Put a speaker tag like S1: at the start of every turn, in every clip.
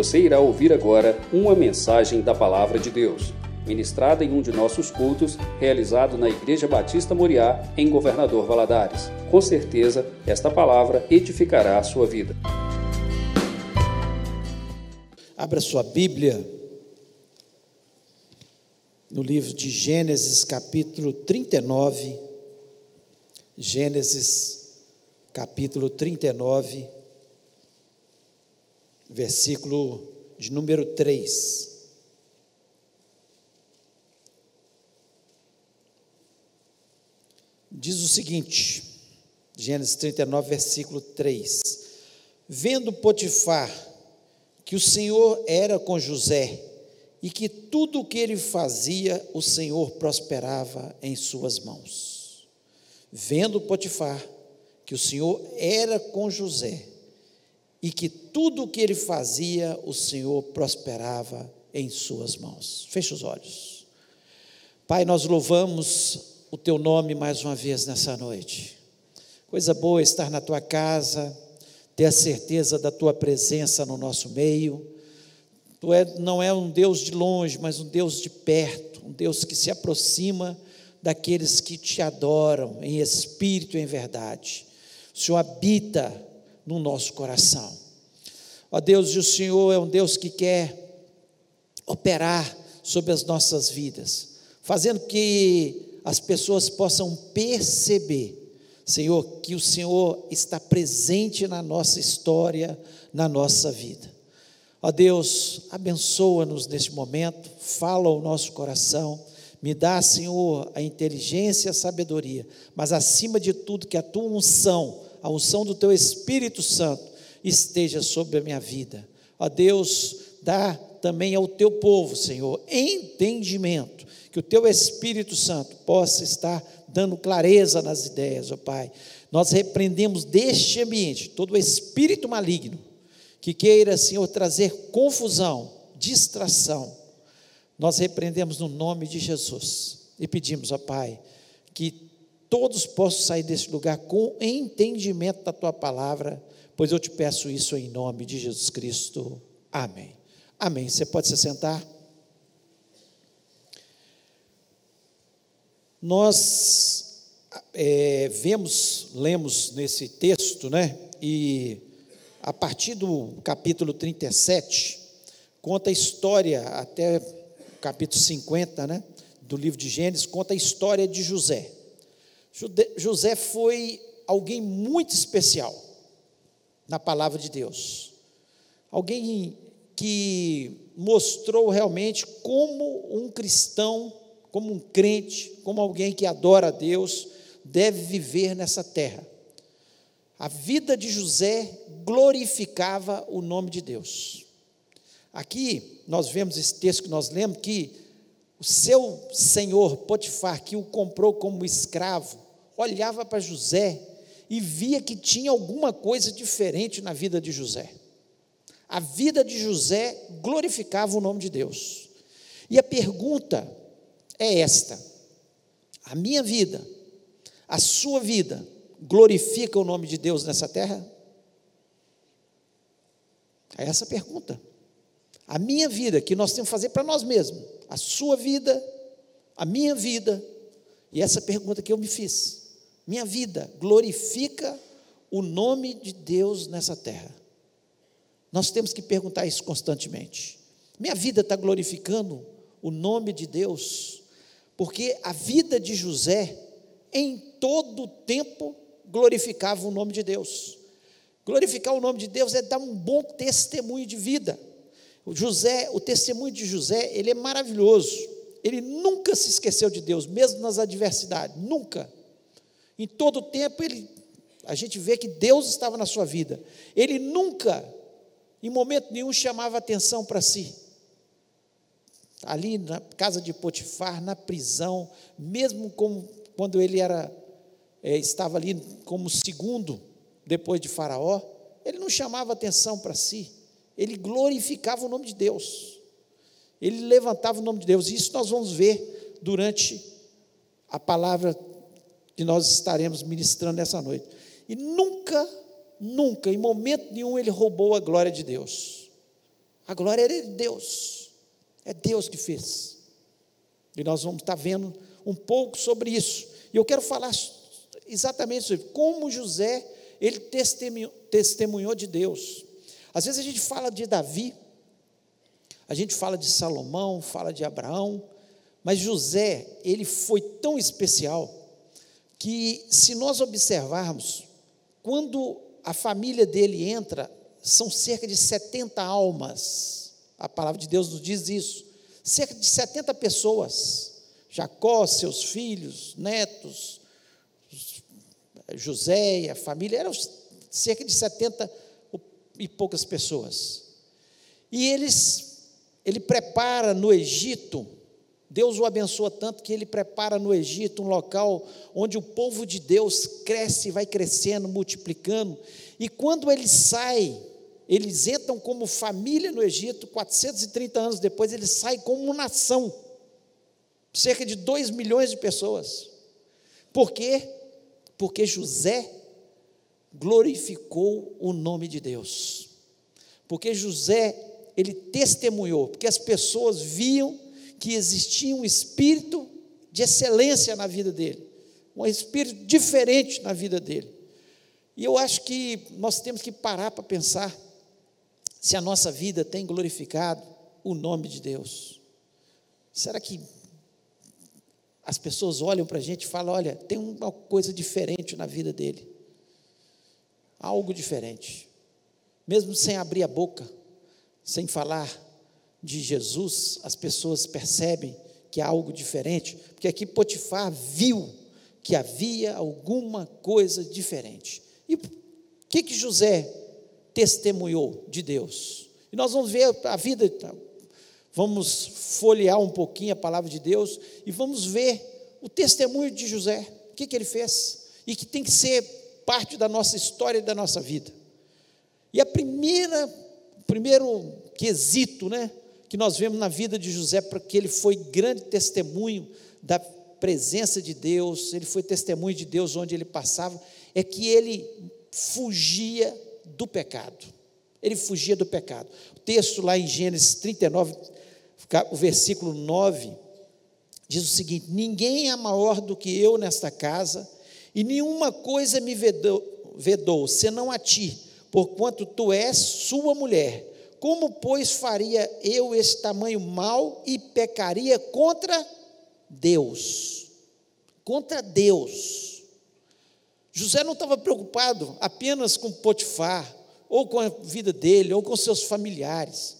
S1: Você irá ouvir agora uma mensagem da Palavra de Deus, ministrada em um de nossos cultos, realizado na Igreja Batista Moriá, em Governador Valadares. Com certeza, esta palavra edificará a sua vida.
S2: Abra sua Bíblia no livro de Gênesis, capítulo 39. Gênesis, capítulo 39 versículo de número 3. Diz o seguinte, Gênesis 39, versículo 3: Vendo Potifar que o Senhor era com José e que tudo o que ele fazia, o Senhor prosperava em suas mãos. Vendo Potifar que o Senhor era com José e que tudo o que ele fazia, o Senhor prosperava em suas mãos. Feche os olhos. Pai, nós louvamos o teu nome mais uma vez nessa noite. Coisa boa estar na tua casa, ter a certeza da tua presença no nosso meio. Tu é, não é um Deus de longe, mas um Deus de perto, um Deus que se aproxima daqueles que te adoram em espírito e em verdade. O Senhor habita no nosso coração. Ó Deus, e o Senhor é um Deus que quer operar sobre as nossas vidas, fazendo que as pessoas possam perceber, Senhor, que o Senhor está presente na nossa história, na nossa vida. Ó Deus, abençoa-nos neste momento, fala ao nosso coração, me dá, Senhor, a inteligência e a sabedoria, mas acima de tudo, que a tua unção, a unção do teu Espírito Santo esteja sobre a minha vida. Ó Deus, dá também ao teu povo, Senhor, entendimento, que o teu Espírito Santo possa estar dando clareza nas ideias, ó Pai. Nós repreendemos deste ambiente todo o espírito maligno que queira, Senhor, trazer confusão, distração. Nós repreendemos no nome de Jesus e pedimos, ó Pai, que todos possam sair desse lugar com entendimento da tua palavra, pois eu te peço isso em nome de Jesus Cristo. Amém. Amém. Você pode se sentar? Nós é, vemos, lemos nesse texto, né? E a partir do capítulo 37, conta a história, até o capítulo 50, né? Do livro de Gênesis, conta a história de José. José foi alguém muito especial na palavra de Deus. Alguém que mostrou realmente como um cristão, como um crente, como alguém que adora a Deus, deve viver nessa terra. A vida de José glorificava o nome de Deus. Aqui nós vemos esse texto que nós lemos que o seu senhor Potifar, que o comprou como escravo, olhava para José e via que tinha alguma coisa diferente na vida de José. A vida de José glorificava o nome de Deus. E a pergunta é esta: a minha vida, a sua vida, glorifica o nome de Deus nessa terra? É essa a pergunta. A minha vida, que nós temos que fazer para nós mesmos, a sua vida, a minha vida, e essa pergunta que eu me fiz minha vida glorifica o nome de Deus nessa terra? Nós temos que perguntar isso constantemente. Minha vida está glorificando o nome de Deus? Porque a vida de José, em todo o tempo, glorificava o nome de Deus. Glorificar o nome de Deus é dar um bom testemunho de vida. O José, o testemunho de José, ele é maravilhoso. Ele nunca se esqueceu de Deus, mesmo nas adversidades, nunca. Em todo o tempo ele, a gente vê que Deus estava na sua vida. Ele nunca, em momento nenhum, chamava atenção para si. Ali na casa de Potifar, na prisão, mesmo como, quando ele era, é, estava ali como segundo depois de Faraó, ele não chamava atenção para si. Ele glorificava o nome de Deus. Ele levantava o nome de Deus. Isso nós vamos ver durante a palavra que nós estaremos ministrando nessa noite. E nunca, nunca, em momento nenhum, ele roubou a glória de Deus. A glória era de Deus. É Deus que fez. E nós vamos estar vendo um pouco sobre isso. E eu quero falar exatamente sobre como José ele testemunhou, testemunhou de Deus. Às vezes a gente fala de Davi, a gente fala de Salomão, fala de Abraão, mas José, ele foi tão especial que se nós observarmos, quando a família dele entra, são cerca de 70 almas. A palavra de Deus nos diz isso. Cerca de 70 pessoas. Jacó, seus filhos, netos, José e a família, eram cerca de 70 e poucas pessoas. E eles, ele prepara no Egito, Deus o abençoa tanto que ele prepara no Egito um local onde o povo de Deus cresce, vai crescendo, multiplicando. E quando ele sai, eles entram como família no Egito, 430 anos depois, eles saem como nação, cerca de 2 milhões de pessoas. Por quê? Porque José glorificou o nome de Deus. Porque José, ele testemunhou, porque as pessoas viam que existia um espírito de excelência na vida dele, um espírito diferente na vida dele. E eu acho que nós temos que parar para pensar se a nossa vida tem glorificado o nome de Deus. Será que as pessoas olham para a gente e falam: olha, tem uma coisa diferente na vida dele? Algo diferente. Mesmo sem abrir a boca, sem falar de Jesus, as pessoas percebem que há algo diferente, porque aqui Potifar viu que havia alguma coisa diferente. E o que, que José testemunhou de Deus? E nós vamos ver a vida, vamos folhear um pouquinho a palavra de Deus e vamos ver o testemunho de José, o que, que ele fez, e que tem que ser parte da nossa história e da nossa vida. E a primeira, o primeiro quesito, né, que nós vemos na vida de José, porque ele foi grande testemunho da presença de Deus, ele foi testemunho de Deus onde ele passava, é que ele fugia do pecado. Ele fugia do pecado. O texto lá em Gênesis 39, o versículo 9, diz o seguinte: Ninguém é maior do que eu nesta casa, e nenhuma coisa me vedou, vedou senão a ti, porquanto tu és sua mulher. Como, pois, faria eu esse tamanho mal e pecaria contra Deus? Contra Deus. José não estava preocupado apenas com Potifar, ou com a vida dele, ou com seus familiares.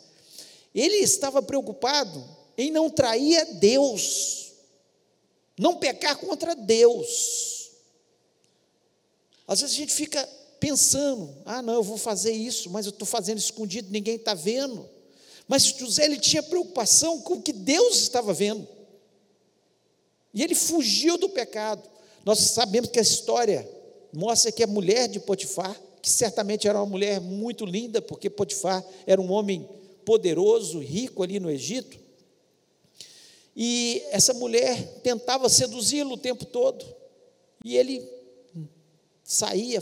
S2: Ele estava preocupado em não trair a Deus, não pecar contra Deus. Às vezes a gente fica pensando: ah, não, eu vou fazer isso, mas eu estou fazendo escondido, ninguém está vendo. Mas José ele tinha preocupação com o que Deus estava vendo. E ele fugiu do pecado. Nós sabemos que a história mostra que a mulher de Potifar, que certamente era uma mulher muito linda, porque Potifar era um homem poderoso, rico ali no Egito. E essa mulher tentava seduzi-lo o tempo todo. E ele saía,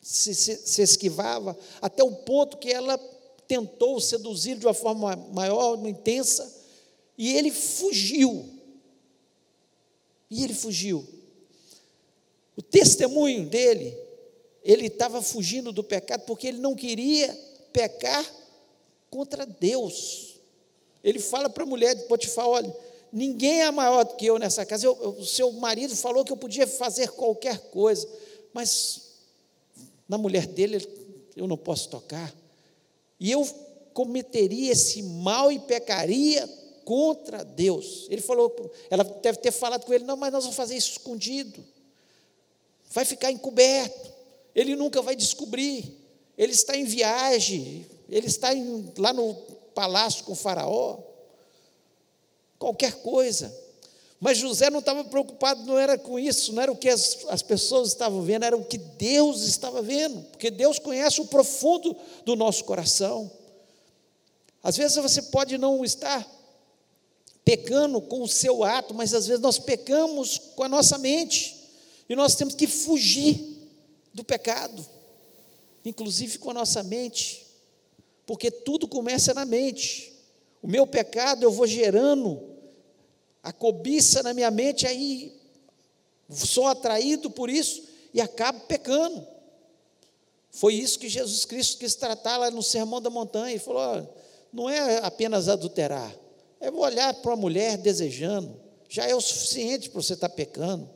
S2: se, se, se esquivava, até o ponto que ela tentou seduzir de uma forma maior, intensa, e ele fugiu. E ele fugiu. O testemunho dele, ele estava fugindo do pecado porque ele não queria pecar contra Deus. Ele fala para a mulher de Potifar: olha, ninguém é maior do que eu nessa casa. O seu marido falou que eu podia fazer qualquer coisa, mas na mulher dele eu não posso tocar. E eu cometeria esse mal e pecaria contra Deus. Ele falou, ela deve ter falado com ele: não, mas nós vamos fazer isso escondido. Vai ficar encoberto. Ele nunca vai descobrir. Ele está em viagem. Ele está em, lá no palácio com o Faraó. Qualquer coisa. Mas José não estava preocupado, não era com isso, não era o que as, as pessoas estavam vendo, era o que Deus estava vendo, porque Deus conhece o profundo do nosso coração. Às vezes você pode não estar pecando com o seu ato, mas às vezes nós pecamos com a nossa mente, e nós temos que fugir do pecado, inclusive com a nossa mente, Porque tudo começa na mente. O meu pecado eu vou gerando a cobiça na minha mente, aí sou atraído por isso e acabo pecando. Foi isso que Jesus Cristo quis tratar lá no Sermão da Montanha. Ele falou: não é apenas adulterar, é olhar para a mulher desejando, já é o suficiente para você estar pecando.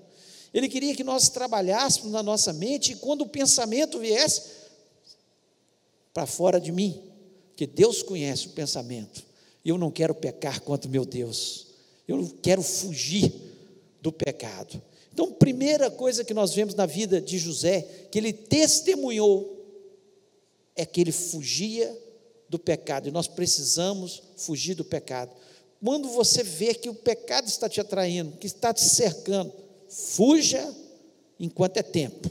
S2: Ele queria que nós trabalhássemos na nossa mente e quando o pensamento viesse para fora de mim, que Deus conhece o pensamento. Eu não quero pecar contra meu Deus. Eu quero fugir do pecado. Então, primeira coisa que nós vemos na vida de José, que ele testemunhou, é que ele fugia do pecado. E nós precisamos fugir do pecado. Quando você vê que o pecado está te atraindo, que está te cercando, fuja enquanto é tempo,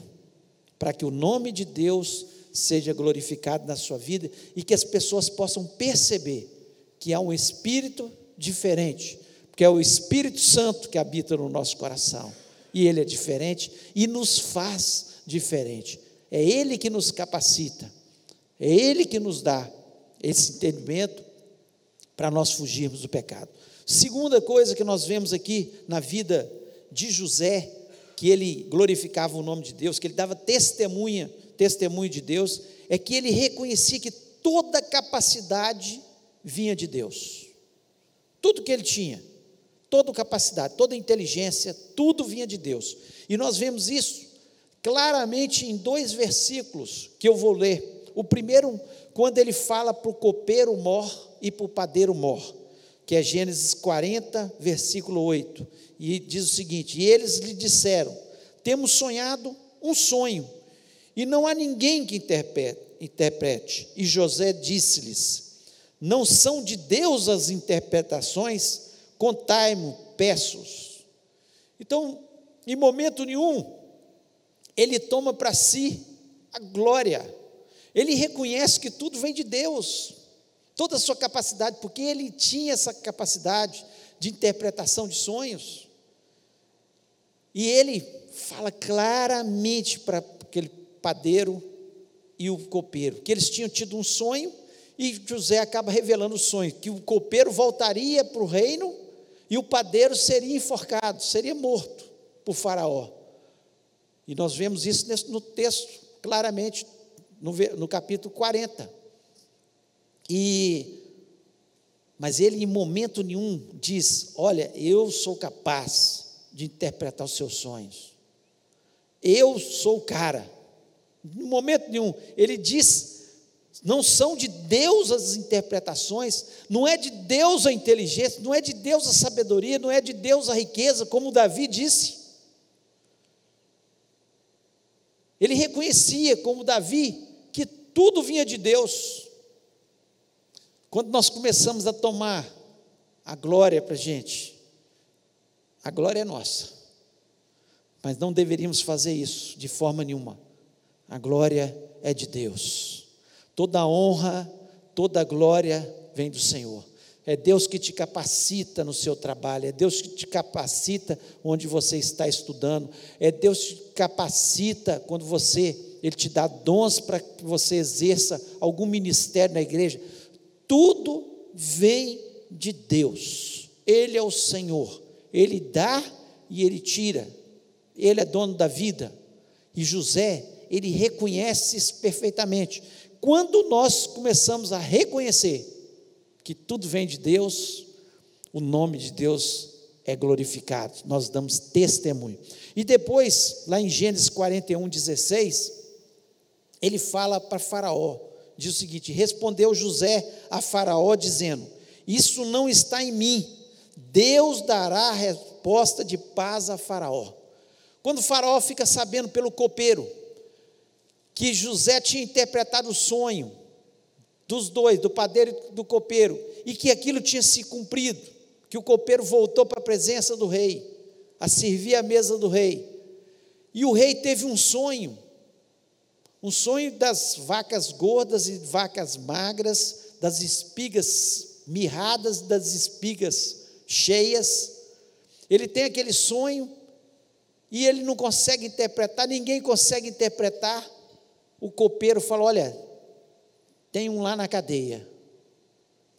S2: para que o nome de Deus seja glorificado na sua vida e que as pessoas possam perceber que há um espírito diferente, porque é o Espírito Santo que habita no nosso coração. E ele é diferente e nos faz diferente. É ele que nos capacita. É ele que nos dá esse entendimento para nós fugirmos do pecado. Segunda coisa que nós vemos aqui na vida de José, que ele glorificava o nome de Deus, que ele dava testemunha, testemunho de Deus, é que ele reconhecia que toda capacidade vinha de Deus. Tudo que ele tinha, toda capacidade, toda inteligência, tudo vinha de Deus. E nós vemos isso claramente em dois versículos que eu vou ler. O primeiro, quando ele fala para o copeiro mor e para o padeiro mor, que é Gênesis 40, versículo 8. E diz o seguinte: E eles lhe disseram: Temos sonhado um sonho, e não há ninguém que interprete. E José disse-lhes: Não são de Deus as interpretações, contai-me, peços. Então, em momento nenhum, ele toma para si a glória, ele reconhece que tudo vem de Deus, toda a sua capacidade, porque ele tinha essa capacidade de interpretação de sonhos. E ele fala claramente para aquele padeiro e o copeiro que eles tinham tido um sonho e José acaba revelando o sonho que o copeiro voltaria para o reino e o padeiro seria enforcado, seria morto por Faraó. E nós vemos isso no texto claramente no, no capítulo 40. E mas ele em momento nenhum diz: "Olha, eu sou capaz de interpretar os seus sonhos. Eu sou o cara. Em momento nenhum. Ele diz: não são de Deus as interpretações, não é de Deus a inteligência, não é de Deus a sabedoria, não é de Deus a riqueza, como Davi disse. Ele reconhecia, como Davi, que tudo vinha de Deus. Quando nós começamos a tomar a glória para a gente, a glória é nossa. Mas não deveríamos fazer isso de forma nenhuma. A glória é de Deus. Toda honra, toda glória vem do Senhor. É Deus que te capacita no seu trabalho, é Deus que te capacita onde você está estudando, é Deus que te capacita quando você, Ele te dá dons para que você exerça algum ministério na igreja. Tudo vem de Deus, Ele é o Senhor. Ele dá e ele tira. Ele é dono da vida. E José, ele reconhece isso perfeitamente. Quando nós começamos a reconhecer que tudo vem de Deus, o nome de Deus é glorificado. Nós damos testemunho. E depois, lá em Gênesis 41, 16, ele fala para Faraó: diz o seguinte: Respondeu José a Faraó, dizendo: Isso não está em mim Deus dará a resposta de paz a Faraó. Quando Faraó fica sabendo pelo copeiro que José tinha interpretado o sonho dos dois, do padeiro e do copeiro, e que aquilo tinha se cumprido, que o copeiro voltou para a presença do rei, a servir à mesa do rei. E o rei teve um sonho, um sonho das vacas gordas e vacas magras, das espigas mirradas, das espigas cheias. Ele tem aquele sonho e ele não consegue interpretar, ninguém consegue interpretar. O copeiro fala: Olha, Tem um lá na cadeia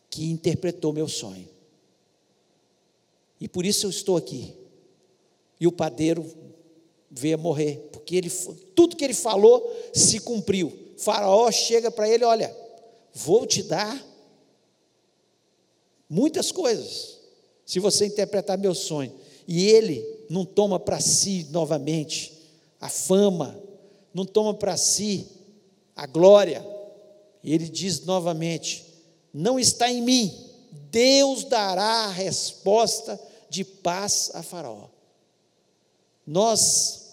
S2: que interpretou meu sonho. E por isso eu estou aqui. E o padeiro veio morrer, porque ele, tudo que ele falou se cumpriu. Faraó chega para ele: Olha, vou te dar muitas coisas, se você interpretar meu sonho. E ele não toma para si novamente a fama, não toma para si a glória. E ele diz novamente: Não está em mim, Deus dará a resposta de paz a Faraó. Nós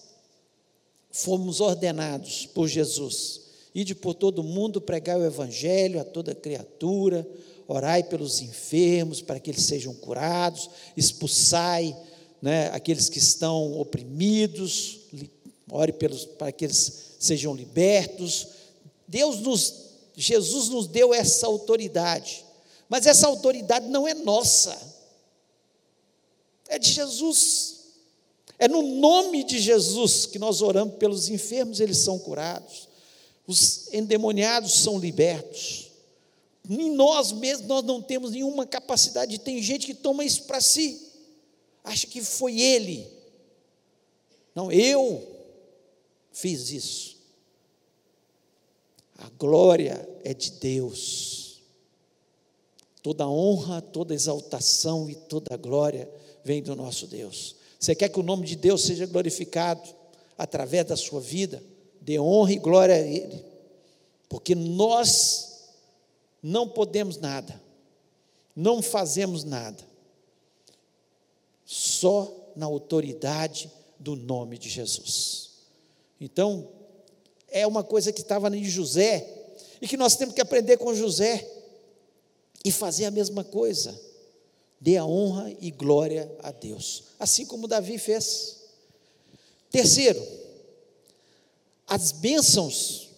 S2: fomos ordenados por Jesus, ide por todo mundo pregar o evangelho a toda criatura, orai pelos enfermos para que eles sejam curados, expulsai né, aqueles que estão oprimidos, ore pelos, para que eles sejam libertos. Deus nos, Jesus nos deu essa autoridade, mas essa autoridade não é nossa, é de Jesus. É no nome de Jesus que nós oramos pelos enfermos, eles são curados. Os endemoniados são libertos. Em nós mesmos nós não temos nenhuma capacidade. Tem gente que toma isso para si. Acha que foi ele. Não, eu fiz isso. A glória é de Deus. Toda honra, toda exaltação e toda glória vem do nosso Deus. Você quer que o nome de Deus seja glorificado através da sua vida? Dê honra e glória a Ele, porque nós não podemos nada, não fazemos nada, só na autoridade do nome de Jesus. Então, é uma coisa que estava em José, e que nós temos que aprender com José, e fazer a mesma coisa dê a honra e glória a Deus, assim como Davi fez. Terceiro, as bênçãos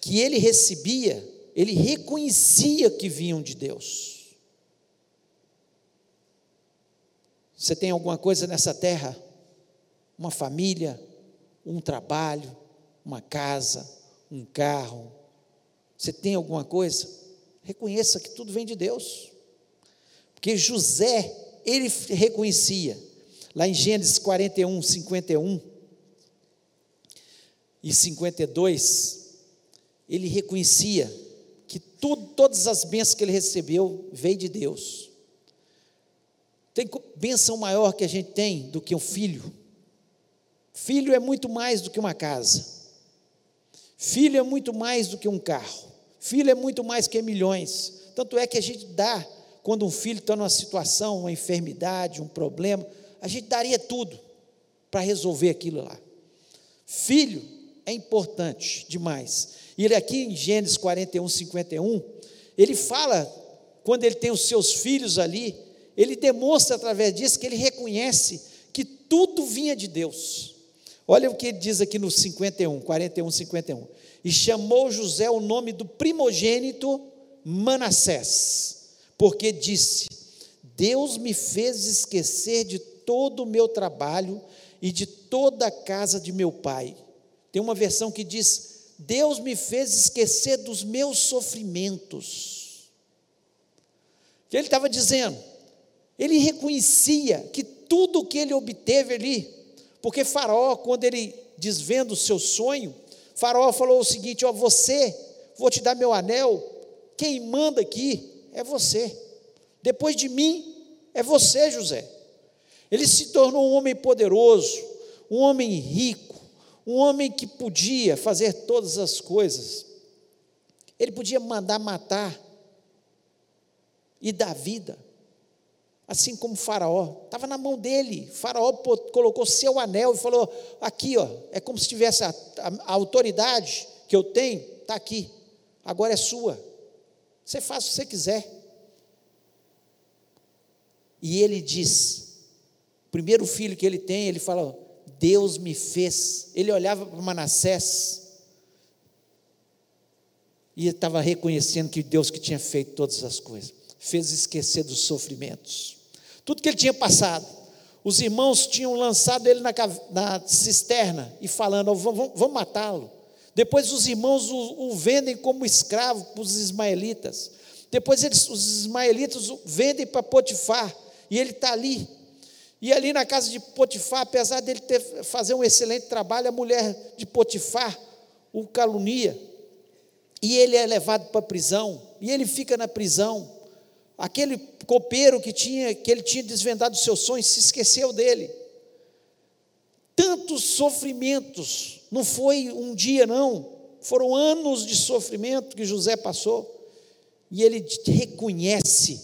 S2: que ele recebia, ele reconhecia que vinham de Deus. Você tem alguma coisa nessa terra? Uma família, um trabalho, uma casa, um carro. Você tem alguma coisa? Reconheça que tudo vem de Deus. Porque José, ele reconhecia, lá em Gênesis 41, 51 e 52, ele reconhecia que tudo, todas as bênçãos que ele recebeu veio de Deus. Tem bênção maior que a gente tem do que um filho. Filho é muito mais do que uma casa. Filho é muito mais do que um carro. Filho é muito mais que milhões. Tanto é que a gente dá quando um filho está numa situação, uma enfermidade, um problema, a gente daria tudo para resolver aquilo lá. Filho é importante demais. E ele aqui em Gênesis 41, 51, ele fala, quando ele tem os seus filhos ali, ele demonstra através disso que ele reconhece que tudo vinha de Deus. Olha o que ele diz aqui no 51, 41, 51. E chamou José o nome do primogênito Manassés porque disse: Deus me fez esquecer de todo o meu trabalho e de toda a casa de meu pai. Tem uma versão que diz: Deus me fez esquecer dos meus sofrimentos. O que ele estava dizendo? Ele reconhecia que tudo o que ele obteve ali, porque Faraó, quando ele desvenda o seu sonho, Faraó falou o seguinte: Ó, você, vou te dar meu anel, quem manda aqui é você. Depois de mim, é você, José. Ele se tornou um homem poderoso, um homem rico, um homem que podia fazer todas as coisas. Ele podia mandar matar e dar vida, assim como Faraó, estava na mão dele. Faraó colocou seu anel e falou: Aqui, ó, é como se tivesse a, a, a autoridade que eu tenho, está aqui, agora é sua. Você faz o que você quiser. E ele diz: o primeiro filho que ele tem, ele fala: Deus me fez. Ele olhava para Manassés e estava reconhecendo que Deus que tinha feito todas as coisas, fez esquecer dos sofrimentos, tudo que ele tinha passado. Os irmãos tinham lançado ele na, na cisterna e falando: vamos, vamos matá-lo. Depois os irmãos o, o vendem como escravo para os ismaelitas. Depois eles, os ismaelitas o vendem para Potifar. E ele está ali. E ali na casa de Potifar, apesar dele ter, fazer um excelente trabalho, a mulher de Potifar o calunia. E ele é levado para a prisão. E ele fica na prisão. Aquele copeiro que tinha, que ele tinha desvendado os seus sonhos, se esqueceu dele. Tantos sofrimentos, não foi um dia, não, foram anos de sofrimento que José passou, e ele reconhece,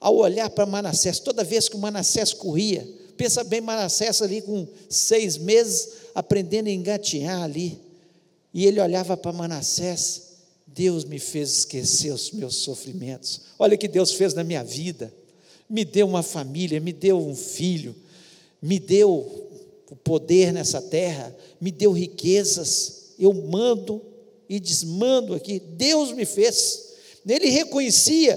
S2: ao olhar para Manassés, toda vez que o Manassés corria, pensa bem, Manassés ali com seis meses, aprendendo a engatinhar ali, e ele olhava para Manassés, Deus me fez esquecer os meus sofrimentos, olha o que Deus fez na minha vida, me deu uma família, me deu um filho, me deu o poder nessa terra, me deu riquezas, eu mando e desmando aqui. Deus me fez. Ele reconhecia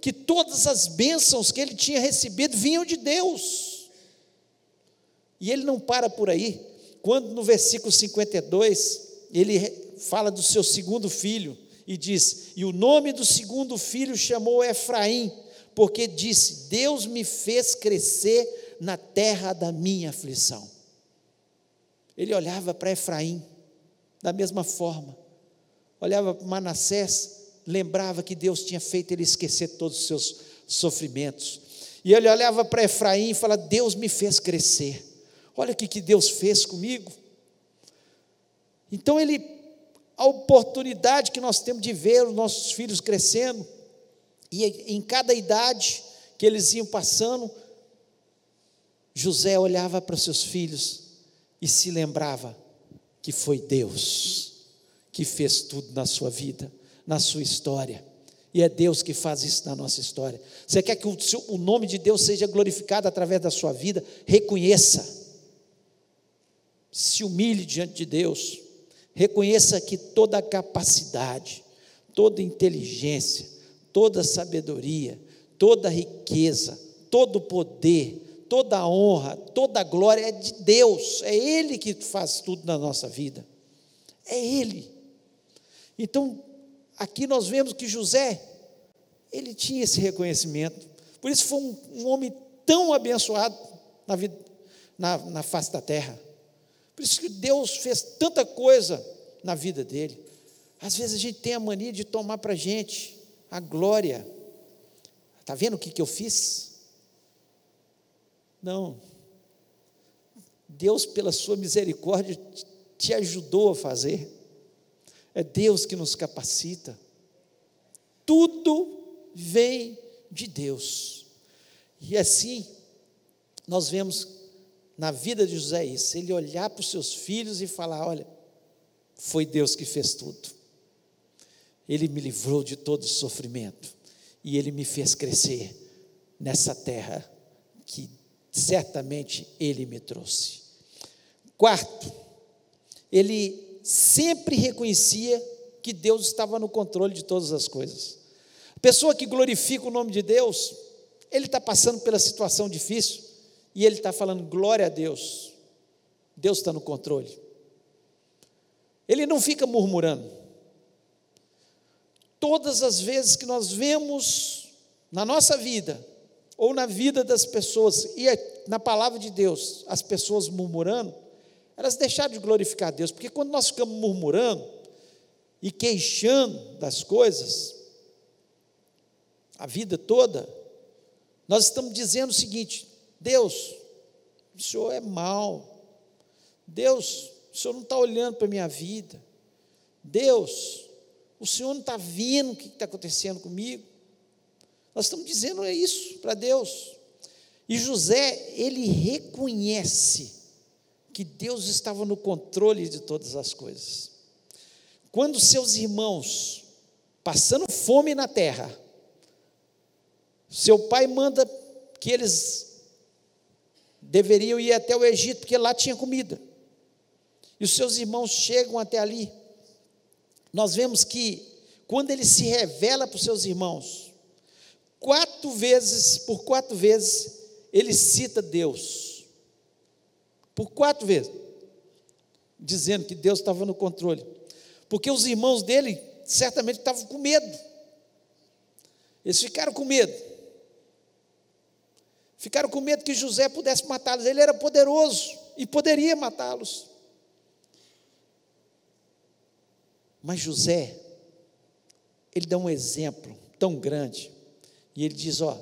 S2: que todas as bênçãos que ele tinha recebido vinham de Deus. E ele não para por aí. Quando no versículo 52, ele fala do seu segundo filho e diz: E o nome do segundo filho chamou Efraim, porque disse: Deus me fez crescer na terra da minha aflição. Ele olhava para Efraim da mesma forma, olhava para Manassés, lembrava que Deus tinha feito ele esquecer todos os seus sofrimentos. E ele olhava para Efraim e falava: Deus me fez crescer. Olha o que, que Deus fez comigo. Então ele, a oportunidade que nós temos de ver os nossos filhos crescendo, e em cada idade que eles iam passando, José olhava para os seus filhos e se lembrava que foi Deus que fez tudo na sua vida, na sua história. E é Deus que faz isso na nossa história. Você quer que o, seu, o nome de Deus seja glorificado através da sua vida? Reconheça. Se humilhe diante de Deus. Reconheça que toda capacidade, toda inteligência, toda sabedoria, toda riqueza, todo poder, toda honra, toda glória é de Deus, é Ele que faz tudo na nossa vida, é Ele. Então, aqui nós vemos que José, ele tinha esse reconhecimento, por isso foi um, um homem tão abençoado na, vida, na, na face da terra, por isso que Deus fez tanta coisa na vida dele. Às vezes a gente tem a mania de tomar para a gente a glória. Está vendo o que, que eu fiz? Não. Deus, pela sua misericórdia, te ajudou a fazer. É Deus que nos capacita. Tudo vem de Deus. E assim, nós vemos na vida de José isso, ele olhar para os seus filhos e falar: olha, foi Deus que fez tudo. Ele me livrou de todo o sofrimento e ele me fez crescer nessa terra que certamente ele me trouxe. Quarto, ele sempre reconhecia que Deus estava no controle de todas as coisas. A pessoa que glorifica o nome de Deus, ele está passando pela situação difícil e ele está falando glória a Deus. Deus está no controle. Ele não fica murmurando. Todas as vezes que nós vemos na nossa vida ou na vida das pessoas, e é na palavra de Deus, as pessoas murmurando, elas deixaram de glorificar a Deus, porque quando nós ficamos murmurando e queixando das coisas, a vida toda, nós estamos dizendo o seguinte: Deus, o Senhor é mau, Deus, o Senhor não está olhando para a minha vida, Deus, o Senhor não está vendo o que está acontecendo comigo. Nós estamos dizendo é isso para Deus. E José, ele reconhece que Deus estava no controle de todas as coisas. Quando seus irmãos, passando fome na terra, seu pai manda que eles deveriam ir até o Egito, porque lá tinha comida. E os seus irmãos chegam até ali. Nós vemos que, quando ele se revela para os seus irmãos, quatro vezes, por quatro vezes, ele cita Deus. Por quatro vezes. Dizendo que Deus estava no controle. porque os irmãos dele certamente estavam com medo. Eles ficaram com medo. Ficaram com medo que José pudesse matá-los. Ele era poderoso e poderia matá-los. Mas José, ele dá um exemplo tão grande. E ele diz: Ó,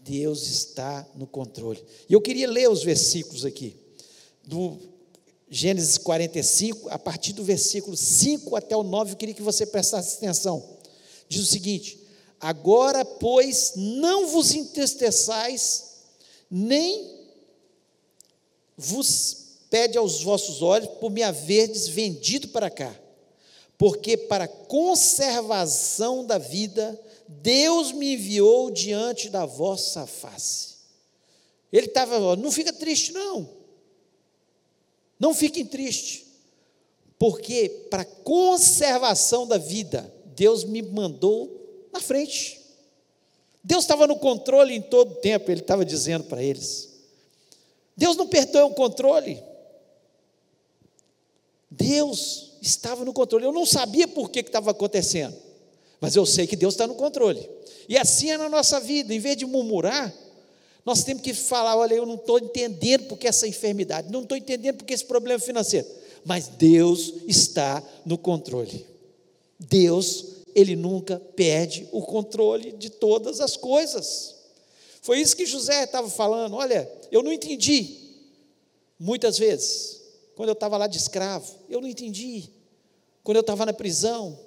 S2: Deus está no controle. E eu queria ler os versículos aqui, do Gênesis 45, a partir do versículo 5 até o 9, eu queria que você prestasse atenção. Diz o seguinte: Agora, pois, não vos entristeçais, nem vos pede aos vossos olhos por me haverdes vendido para cá, porque para conservação da vida Deus me enviou diante da vossa face. Ele estava, não fica triste, não. Não fiquem triste, porque para conservação da vida, Deus me mandou na frente. Deus estava no controle em todo o tempo, ele estava dizendo para eles. Deus não perdeu o controle. Deus estava no controle. Eu não sabia por que estava acontecendo. Mas eu sei que Deus está no controle. E assim é na nossa vida, em vez de murmurar, nós temos que falar: olha, eu não estou entendendo porque essa enfermidade, não estou entendendo porque esse problema financeiro. Mas Deus está no controle. Deus, Ele nunca perde o controle de todas as coisas. Foi isso que José estava falando. Olha, eu não entendi, muitas vezes, quando eu estava lá de escravo, eu não entendi. Quando eu estava na prisão,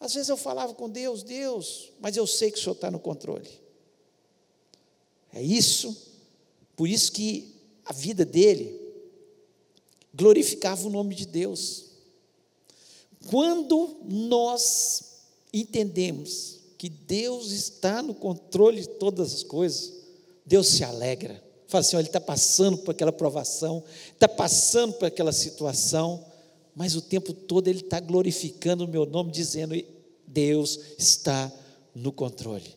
S2: às vezes eu falava com Deus, Deus, mas eu sei que o Senhor está no controle. É isso, por isso que a vida dele glorificava o nome de Deus. Quando nós entendemos que Deus está no controle de todas as coisas, Deus se alegra. Fala assim: olha, ele está passando por aquela provação, está passando por aquela situação, mas o tempo todo ele está glorificando o meu nome, dizendo: Deus está no controle.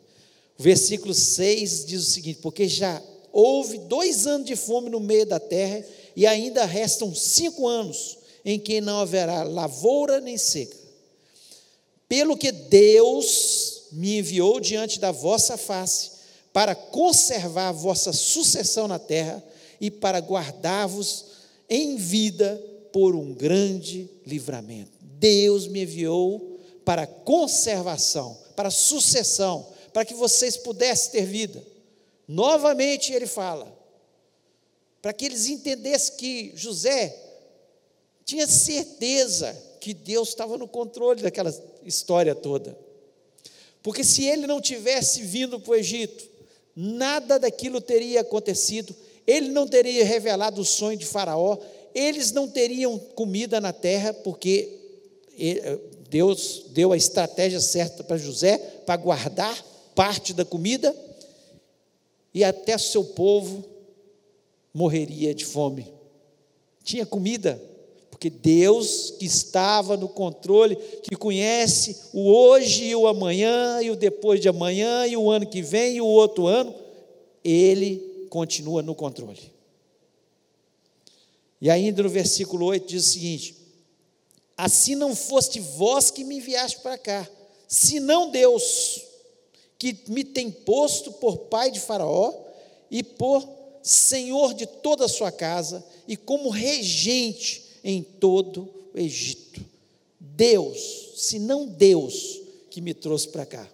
S2: O versículo 6 diz o seguinte: Porque já houve dois anos de fome no meio da terra, e ainda restam cinco anos em que não haverá lavoura nem seca. Pelo que Deus me enviou diante da vossa face, para conservar a vossa sucessão na terra e para guardar-vos em vida por um grande livramento. Deus me enviou para conservação, para sucessão, para que vocês pudessem ter vida. Novamente ele fala, para que eles entendessem que José tinha certeza que Deus estava no controle daquela história toda. Porque se ele não tivesse vindo para o Egito, nada daquilo teria acontecido, ele não teria revelado o sonho de Faraó, eles não teriam comida na terra, porque Deus deu a estratégia certa para José para guardar parte da comida e até seu povo morreria de fome. Tinha comida, porque Deus que estava no controle, que conhece o hoje e o amanhã, e o depois de amanhã, e o ano que vem, e o outro ano, Ele continua no controle. E ainda no versículo 8 diz o seguinte: Assim não foste vós que me enviaste para cá, senão Deus, que me tem posto por pai de Faraó e por senhor de toda a sua casa e como regente em todo o Egito. Deus, se não Deus que me trouxe para cá.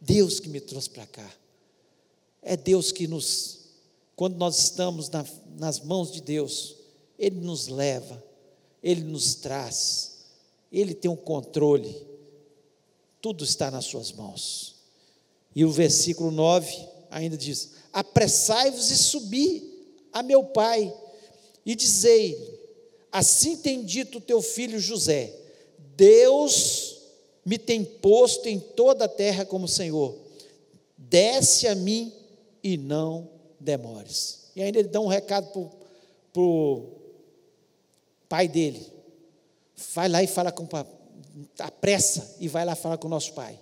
S2: Deus que me trouxe para cá. É Deus que nos, quando nós estamos na, nas mãos de Deus, Ele nos leva ele nos traz, Ele tem o um controle, tudo está nas Suas mãos. E o versículo 9 ainda diz: Apressai-vos e subi a meu pai, e dizei: Assim tem dito teu filho José: Deus me tem posto em toda a terra como Senhor, desce a mim e não demores. E ainda ele dá um recado para o pai dele. Vai lá e fala com o pai. Apressa e vai lá falar com o nosso pai.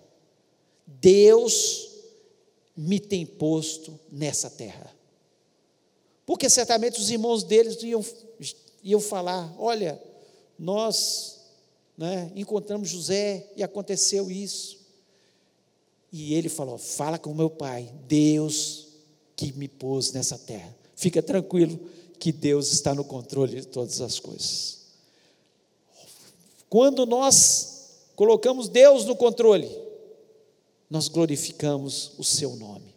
S2: Deus me tem posto nessa terra. Porque certamente os irmãos deles iam, iam falar: olha, nós né? encontramos José e aconteceu isso. E ele falou: Fala com meu pai, Deus que me pôs nessa terra. Fica tranquilo que Deus está no controle de todas as coisas. Quando nós colocamos Deus no controle, nós glorificamos o seu nome.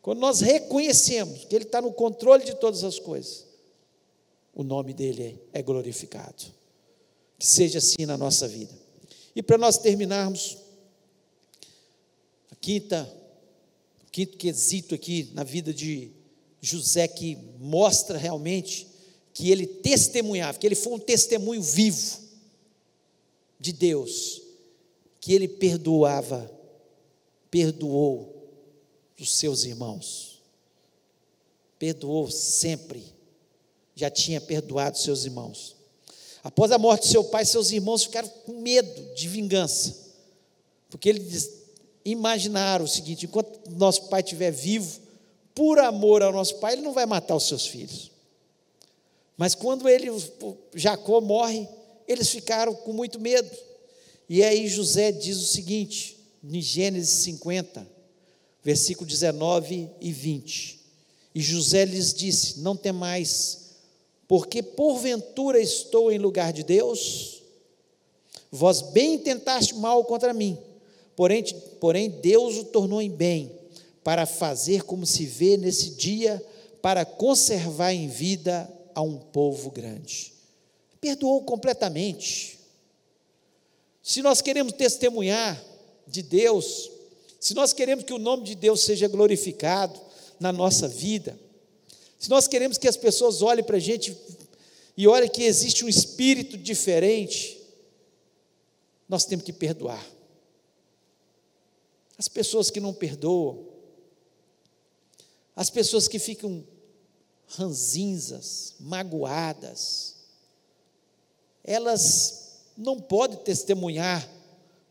S2: Quando nós reconhecemos que Ele está no controle de todas as coisas, o nome dele é glorificado. Que seja assim na nossa vida. E para nós terminarmos, a quinta, o quinto quesito aqui na vida de José que mostra realmente que ele testemunhava, que ele foi um testemunho vivo de Deus, que ele perdoava, perdoou os seus irmãos. Perdoou sempre. Já tinha perdoado seus irmãos. Após a morte de seu pai, seus irmãos ficaram com medo de vingança. Porque eles imaginaram o seguinte: enquanto nosso pai estiver vivo, por amor ao nosso pai, ele não vai matar os seus filhos. Mas quando ele, Jacó morre, eles ficaram com muito medo. E aí José diz o seguinte, em Gênesis 50, versículo 19 e 20. E José lhes disse: Não temais, porque porventura estou em lugar de Deus? Vós bem tentaste mal contra mim, porém, porém Deus o tornou em bem para fazer como se vê nesse dia, para conservar em vida a um povo grande. Perdoou completamente. Se nós queremos testemunhar de Deus, se nós queremos que o nome de Deus seja glorificado na nossa vida, se nós queremos que as pessoas olhem para a gente e olhem que existe um espírito diferente, nós temos que perdoar. As pessoas que não perdoam, as pessoas que ficam ranzinzas, magoadas, elas não podem testemunhar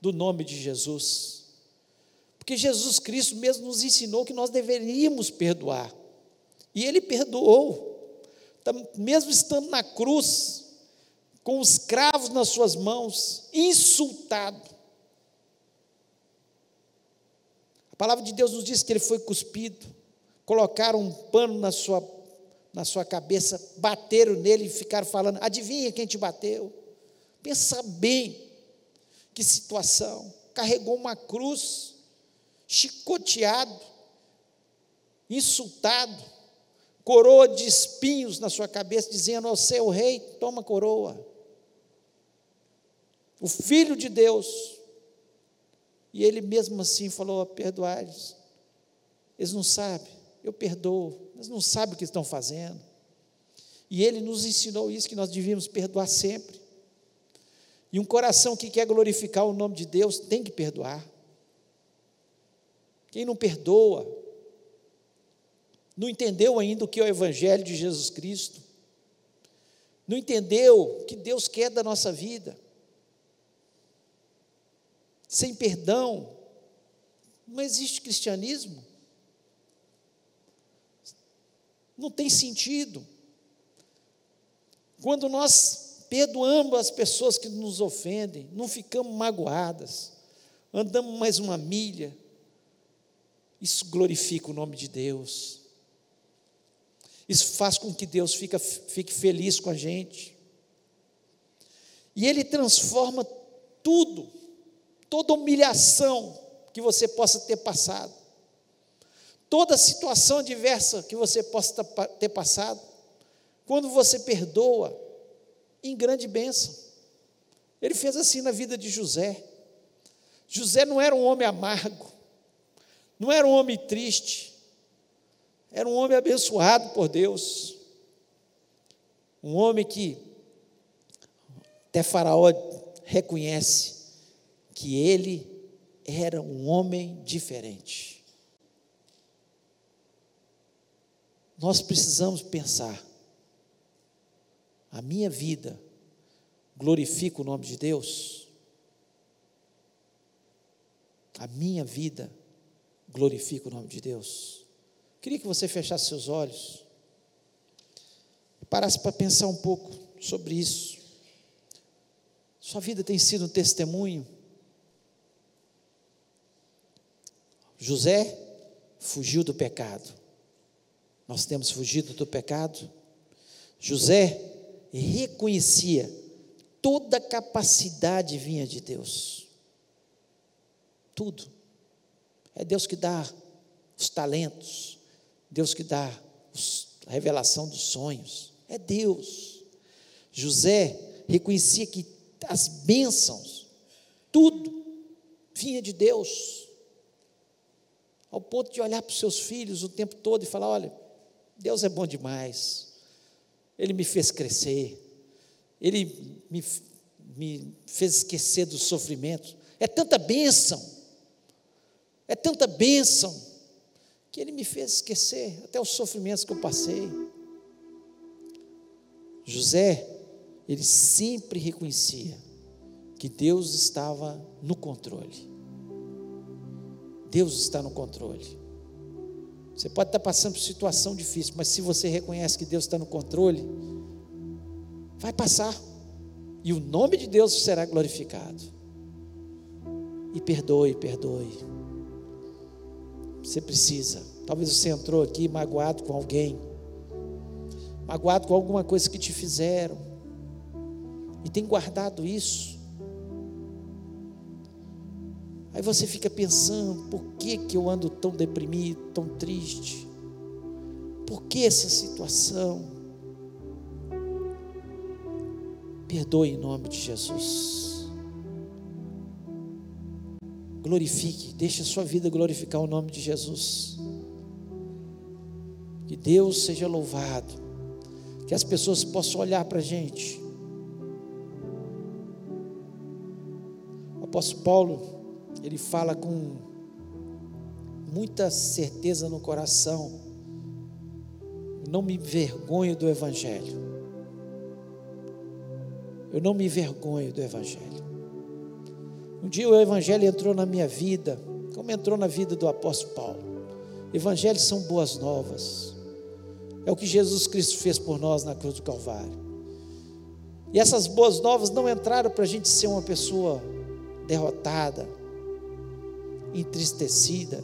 S2: do nome de Jesus. Porque Jesus Cristo mesmo nos ensinou que nós deveríamos perdoar. E Ele perdoou, mesmo estando na cruz, com os cravos nas suas mãos, insultado. A palavra de Deus nos diz que Ele foi cuspido, colocaram um pano na sua, na sua cabeça, bateram nele e ficaram falando: adivinha quem te bateu? Pensa bem, que situação. Carregou uma cruz, chicoteado, insultado, coroa de espinhos na sua cabeça, dizendo ao seu rei: toma coroa. O filho de Deus. E ele mesmo assim falou: perdoai-lhes. Eles não sabem eu perdoo, mas não sabem o que estão fazendo. E ele nos ensinou isso, que nós devíamos perdoar sempre. E um coração que quer glorificar o nome de Deus tem que perdoar. Quem não perdoa, não entendeu ainda o que é o Evangelho de Jesus Cristo, não entendeu o que Deus quer da nossa vida. Sem perdão, não existe cristianismo. Não tem sentido. Quando nós perdoamos as pessoas que nos ofendem, não ficamos magoadas, andamos mais uma milha, isso glorifica o nome de Deus. Isso faz com que Deus fique, fique feliz com a gente. E Ele transforma tudo, toda humilhação que você possa ter passado, toda situação adversa que você possa ter passado, quando você perdoa, em grande bênção. Ele fez assim na vida de José. José não era um homem amargo, não era um homem triste, era um homem abençoado por Deus, um homem que até Faraó reconhece que ele era um homem diferente. nós precisamos pensar: a minha vida glorifica o nome de Deus? A minha vida glorifica o nome de Deus? Queria que você fechasse seus olhos e parasse para pensar um pouco sobre isso, Sua vida tem sido um testemunho. José fugiu do pecado. Nós temos fugido do pecado. José reconhecia toda capacidade vinha de Deus. Tudo. É Deus que dá os talentos, Deus que dá a revelação dos sonhos. É Deus. José reconhecia que as bênçãos, tudo, vinha de Deus. Ao ponto de olhar para os seus filhos o tempo todo e falar: olha, Deus é bom demais. Ele me fez crescer. Ele me, me fez esquecer dos sofrimentos. É tanta bênção. É tanta bênção que ele me fez esquecer até os sofrimentos que eu passei. José, ele sempre reconhecia que Deus estava no controle. Deus está no controle. Você pode estar passando por situação difícil, mas se você reconhece que Deus está no controle, vai passar. E o nome de Deus será glorificado. E perdoe, perdoe. Você precisa. Talvez você entrou aqui magoado com alguém, magoado com alguma coisa que te fizeram, e tem guardado isso. Aí você fica pensando: por que, que eu ando tão deprimido, tão triste? Por que essa situação? Perdoe em nome de Jesus. Glorifique, deixe a sua vida glorificar o nome de Jesus. Que Deus seja louvado. Que as pessoas possam olhar para a gente. O apóstolo Paulo ele fala com muita certeza no coração. Não me envergonho do Evangelho. Eu não me envergonho do Evangelho. Um dia o Evangelho entrou na minha vida, como entrou na vida do apóstolo Paulo. Evangelhos são boas novas. É o que Jesus Cristo fez por nós na cruz do Calvário. E essas boas novas não entraram para a gente ser uma pessoa derrotada, entristecida,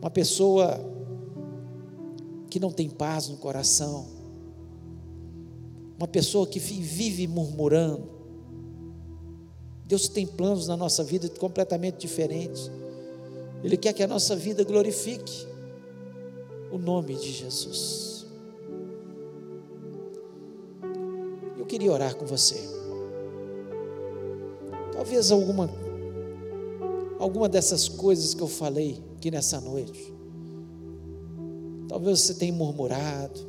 S2: uma pessoa que não tem paz no coração, uma pessoa que vive murmurando. Deus tem planos na nossa vida completamente diferentes. Ele quer que a nossa vida glorifique o nome de Jesus. Eu queria orar com você. Talvez alguma alguma dessas coisas que eu falei aqui nessa noite. Talvez você tenha murmurado.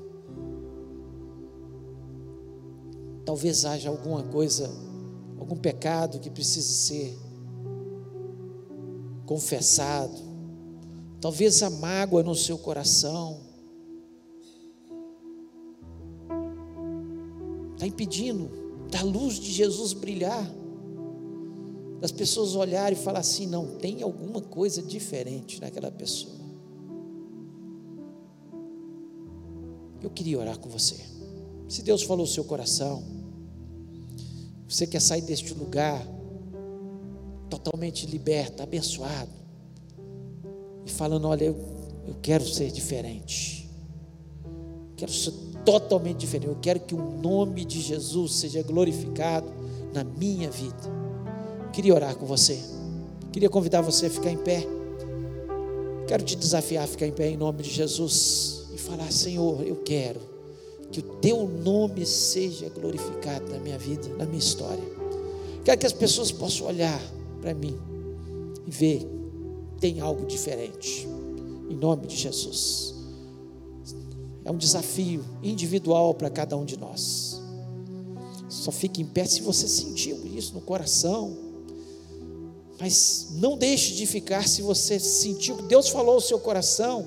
S2: Talvez haja alguma coisa, algum pecado que precise ser confessado. Talvez a mágoa no seu coração está impedindo da luz de Jesus brilhar das pessoas olharem e falar assim: não, tem alguma coisa diferente naquela pessoa. Eu queria orar com você. Se Deus falou o seu coração, você quer sair deste lugar totalmente liberto, abençoado, e falando: olha, eu, eu quero ser diferente, quero ser totalmente diferente, eu quero que o nome de Jesus seja glorificado na minha vida. Queria orar com você. Queria convidar você a ficar em pé. Quero te desafiar a ficar em pé em nome de Jesus e falar: Senhor, eu quero que o teu nome seja glorificado na minha vida, na minha história. Quero que as pessoas possam olhar para mim e ver tem algo diferente. Em nome de Jesus. É um desafio individual para cada um de nós. Só fique em pé se você sentiu isso no coração mas não deixe de ficar se você sentiu que Deus falou ao seu coração.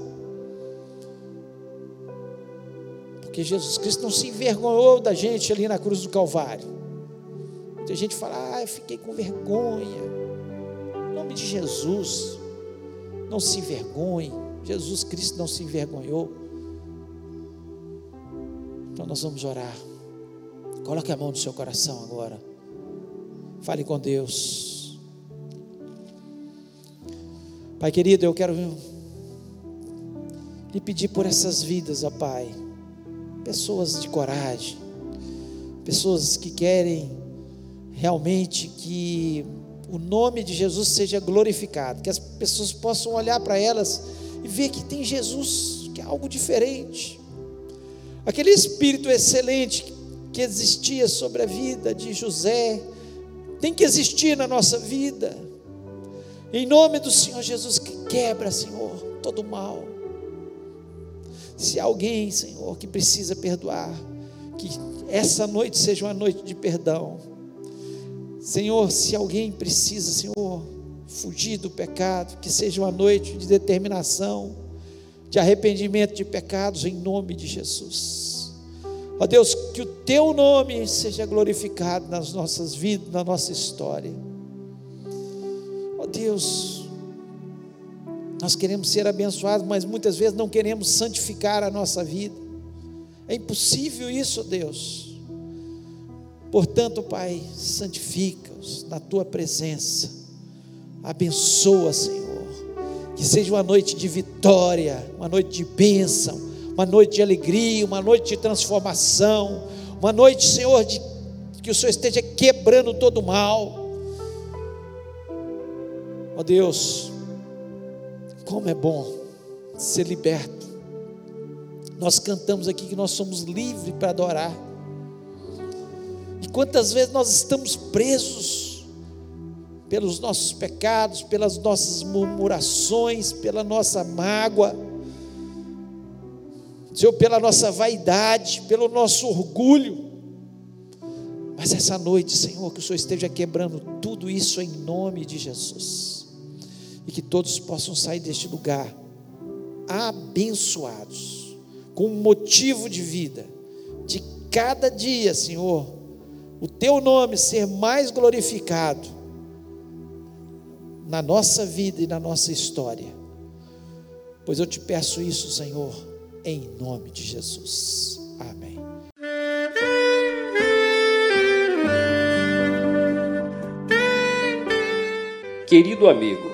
S2: Porque Jesus Cristo não se envergonhou da gente ali na cruz do Calvário. Muita gente fala, ah, eu fiquei com vergonha. Em nome de Jesus, não se envergonhe. Jesus Cristo não se envergonhou. Então nós vamos orar. Coloque a mão no seu coração agora. Fale com Deus. Pai querido, eu quero lhe pedir por essas vidas, ó Pai. Pessoas de coragem, pessoas que querem realmente que o nome de Jesus seja glorificado, que as pessoas possam olhar para elas e ver que tem Jesus, que é algo diferente. Aquele espírito excelente que existia sobre a vida de José, tem que existir na nossa vida. Em nome do Senhor Jesus, que quebra, Senhor, todo mal. Se alguém, Senhor, que precisa perdoar, que essa noite seja uma noite de perdão. Senhor, se alguém precisa, Senhor, fugir do pecado, que seja uma noite de determinação, de arrependimento de pecados, em nome de Jesus. Ó Deus, que o Teu nome seja glorificado nas nossas vidas, na nossa história. Ó Deus, nós queremos ser abençoados, mas muitas vezes não queremos santificar a nossa vida. É impossível isso, Deus. Portanto, Pai, santifica-os na tua presença. Abençoa, Senhor. Que seja uma noite de vitória, uma noite de bênção, uma noite de alegria, uma noite de transformação, uma noite, Senhor, de que o Senhor esteja quebrando todo o mal. Ó oh Deus, como é bom ser liberto. Nós cantamos aqui que nós somos livres para adorar. E quantas vezes nós estamos presos pelos nossos pecados, pelas nossas murmurações, pela nossa mágoa, Senhor, pela nossa vaidade, pelo nosso orgulho. Mas essa noite, Senhor, que o Senhor esteja quebrando tudo isso em nome de Jesus e que todos possam sair deste lugar abençoados, com motivo de vida, de cada dia, Senhor, o Teu nome ser mais glorificado na nossa vida e na nossa história. Pois eu te peço isso, Senhor, em nome de Jesus. Amém.
S1: Querido amigo,